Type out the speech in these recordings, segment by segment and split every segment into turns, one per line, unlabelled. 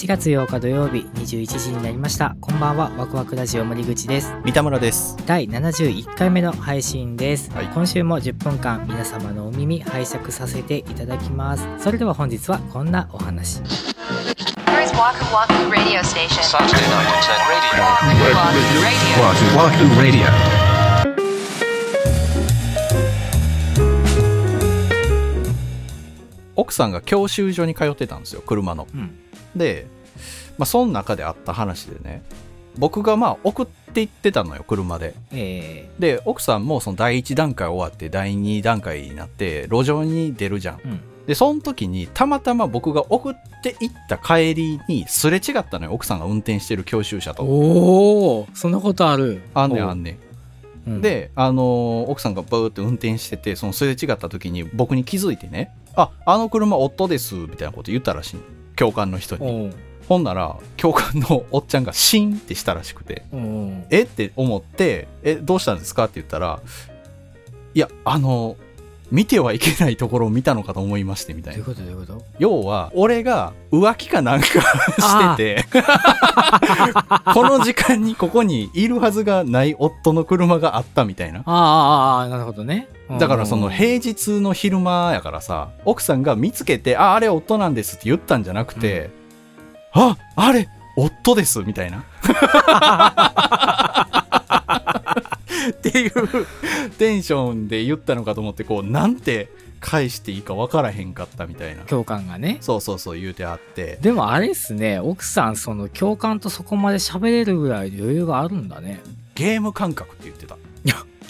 1月8日土曜日21時になりましたこんばんはワクワクラジオ森口です
三田村です
第71回目の配信です、
はい
今週も10分間皆様のお耳拝借させていただきますそれでは本日はこんなお話
Here is Waku Waku Radio Station.
Saturday night at 10 radio.
Waku Waku Radio.
Wahoo Radio.
奥さんが教習所に通ってたんですよ車の
うん
で、まあ、その中であった話でね僕がまあ送って行ってたのよ車で。
え
で奥さんもその第1段階終わって第2段階になって路上に出るじゃん。
ー、うん。
でその時にたまたま僕が送って行った帰りにすれ違ったのよ奥さんが運転してる教習車と。
おおそんなことある。
あんねんあんねん。で、あのー奥さんがブーって運転しててそのすれ違った時に僕に気づいてね「ああの車夫です」みたいなこと言ったらしい教官の人に。ほんなら教官のおっちゃんがシーンってしたらしくて。
おう「
え？っ?」て思って「え？どうしたんですか?」って言ったら「いやあの見てはいけないところを見たのかと思いまして」みたいな。要は俺が浮気かなんか してて この時間にここにいるはずがない夫の車があったみたいな。
ああなるほどね。
だからその
うん
平日の昼間やからさ奥さんが見つけて「ああれ夫なんです」って言ったんじゃなくて「ああれ夫です」みたいな。っていうテンションで言ったのかと思ってこうなんて返していいか分からへんかったみたいな。
教官がね。
そうそうそう言うてあって。
でもあれっすね奥さんその教官とそこまで喋れるぐらいの余裕があるんだね。
ゲーム感覚って言ってた。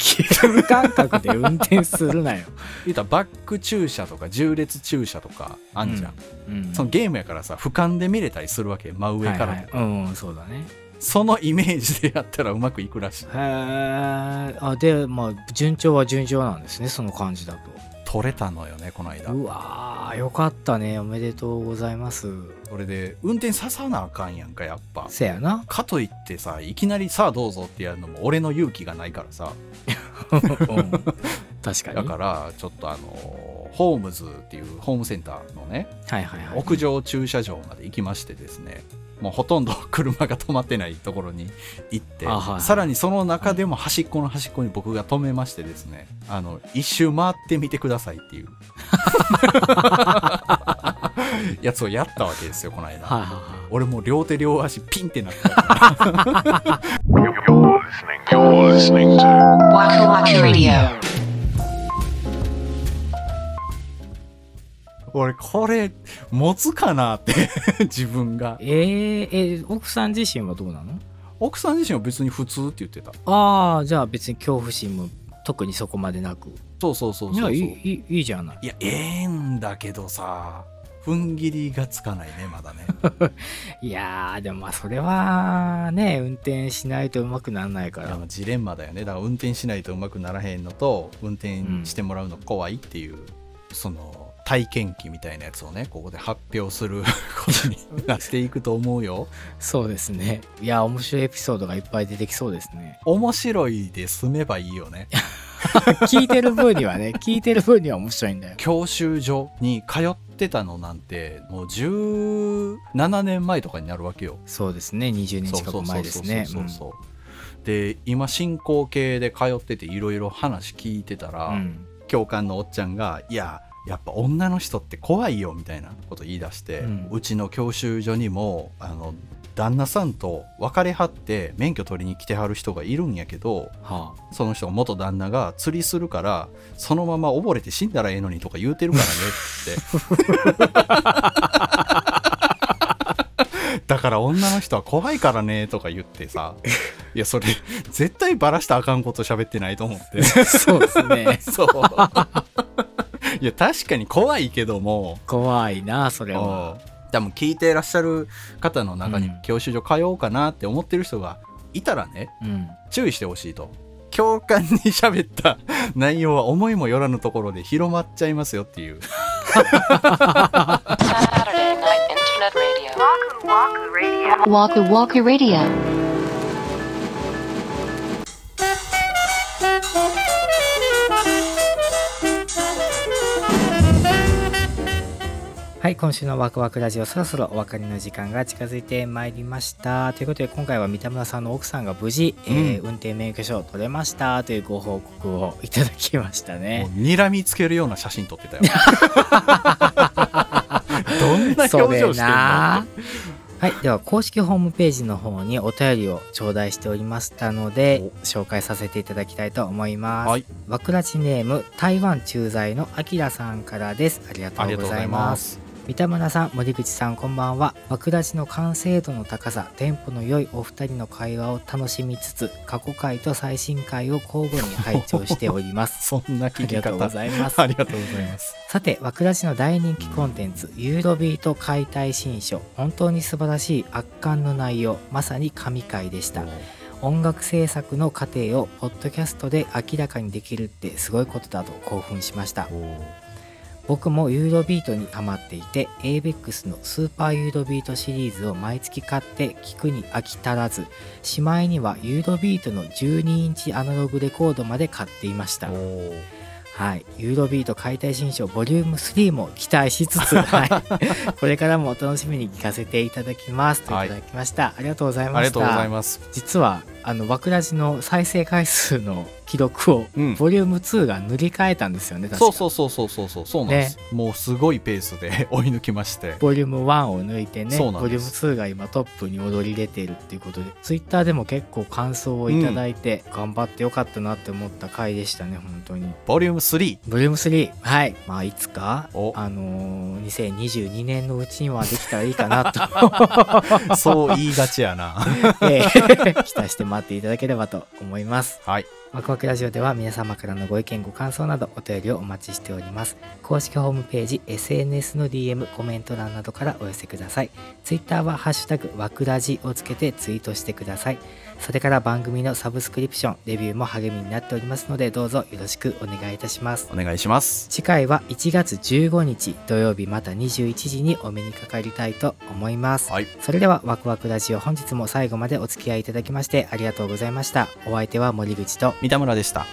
ゲーム感覚で運転するなよ、
言ったらバック駐車とか縦列駐車とかあんじゃん、
うん、
そのゲームやからさ俯瞰で見れたりするわけ真上から、
はいはい、うんそうだね
そのイメージでやったらうまくいくらしい。
へえあでまあ順調は順調なんですねその感じだと。
取れたのよねこの間。
うわーよかったねおめでとうございます。
それで運転ささなあかんやんかやっぱ。
せやな。
かといってさいきなりさあどうぞってやるのも俺の勇気がないからさ。
う ん確かに。
だからちょっとあのホームズっていうホームセンターのね
はいはいはい。
屋上駐車場まで行きましてですねもうほとんど車が止まってないところに 行って、
あはい。はい
さらにその中でも端っこの端っこに僕が止めましてですねあの一周回ってみてくださいっていう。やつをやったわけですよこの間、
はいはいはい。
俺もう両手両足ピンってなった。から俺これ持つかなって 自分が。
えー、えー奥さん自身はどうなの？
奥さん自身は別に普通って言ってた。
ああじゃあ別に恐怖心も特にそこまでなく。
そうそうそうそう
いやいいいじゃない。
いやええんだけどさ踏ん切りがつかないねまだね。
いやーでもまあそれはね運転しないとうまくならないから。
ジレンマだよね。だから運転しないとうまくならへんのと運転してもらうの怖いっていう、その体験記みたいなやつをねここで発表する ことになっていくと思うよ。
そうですね。いや面白いエピソードがいっぱい出てきそうですね。
面白いで済めばいいよね。
聞いてる分にはね聞いてる分には面白いんだよ。
教習所に通ってたのなんてもう17年前とかになるわけよ。
そうですね。20年近く前ですね。
そうそうそうそうそうで今進行形で通ってていろいろ話聞いてたら、
うんうん。
教官のおっちゃんが「いややっぱ女の人って怖いよ」みたいなこと言い出して、
う
うんちの教習所にもあの旦那さんと別れはって免許取りに来てはる人がいるんやけど
は
その人が元旦那が釣りするからそのまま溺れて死んだらええのにとか言うてるからねって。だから女の人は怖いからねとか言ってさいやそれ絶対バラしたらあかんこと喋ってないと思って。
あそうですね。
そういや確かに怖いけども。
怖いなそれは。
多分聞いてらっしゃる方の中に
うん。
教習所通おうかなって思ってる人がいたらね
うん。
注意してほしいと。共感に喋った内容は思いもよらぬところで広まっちゃいますよっていう。
Saturday Night Internet Radio.
Waku Waku Radio.
はい、今週のワクワクラジオそろそろお別れの時間が近づいてまいりました。ということで今回は三田村さんの奥さんが無事、えー運転免許証を取れましたというご報告をいただきましたね。
睨みつけるような写真撮ってたよ どんな表情してんの
それなはい、では公式ホームページの方にお便りを頂戴しておりましたので紹介させていただきたいと思います。
はい
わくらちネーム台湾駐在のあきらさんからです。ありがとうござい
ま
す。三田村さん森口さんこんばんは。和倉市の完成度の高さテンポの良いお二人の会話を楽しみつつ過去回と最新回を交互に拝聴しております。
そんな
あ
聞き
りがとうご
方
ざいます。
ありがとうございます。
さて和倉市の大人気コンテンツユーロビート解体新書。本当に素晴らしい圧巻の内容。まさに神回でした。音楽制作の過程をポッドキャストで明らかにできるってすごいことだと興奮しました僕もユーロビートにハマっていて avex のスーパーユーロビートシリーズを毎月買って聞くに飽き足らずしまいにはユーロビートの12インチアナログレコードまで買っていました。はい、ユーロビート解体新書ボリューム3も期待しつつ、はい、これからもお楽しみに聞かせていただきます。といただきました、ありがとうございました。
ありがとうございます。
実はあのワクラジの再生回数の記録を、
うん。
ボリューム2が塗り替えたんですよね確か。
そうそうそうそうそうそうそうなんです、もうすごいペースで 追い抜きまして。
ボリューム1を抜いてね
そうなん
ボリューム
です
2が今トップに躍り出てるっていうことでツイッターでも結構感想をいただいて、頑張ってよかったなって思った回でしたね本当に。
ボリューム3
ボリューム3はい。まあいつか
お。
あのー2022年のうちにはできたらいいかなと、
そう言いがちやな。
えー期待して待っていただければと思います。
はい。
ワクワクラジオでは皆様からのご意見ご感想などお便りをお待ちしております。公式ホームページ SNS の DM コメント欄などからお寄せください。Twitter は「ハッシュタグワクラジ」をつけてツイートしてください。それから番組のサブスクリプションレビューも励みになっておりますのでどうぞよろしくお願いいたします。
お願いします。
次回は1月15日土曜日また21時にお目にかかりたいと思います。
はい。
それではワクワクラジオ本日も最後までお付き合いいただきましてありがとうございました。お相手は森口と
三田村でした。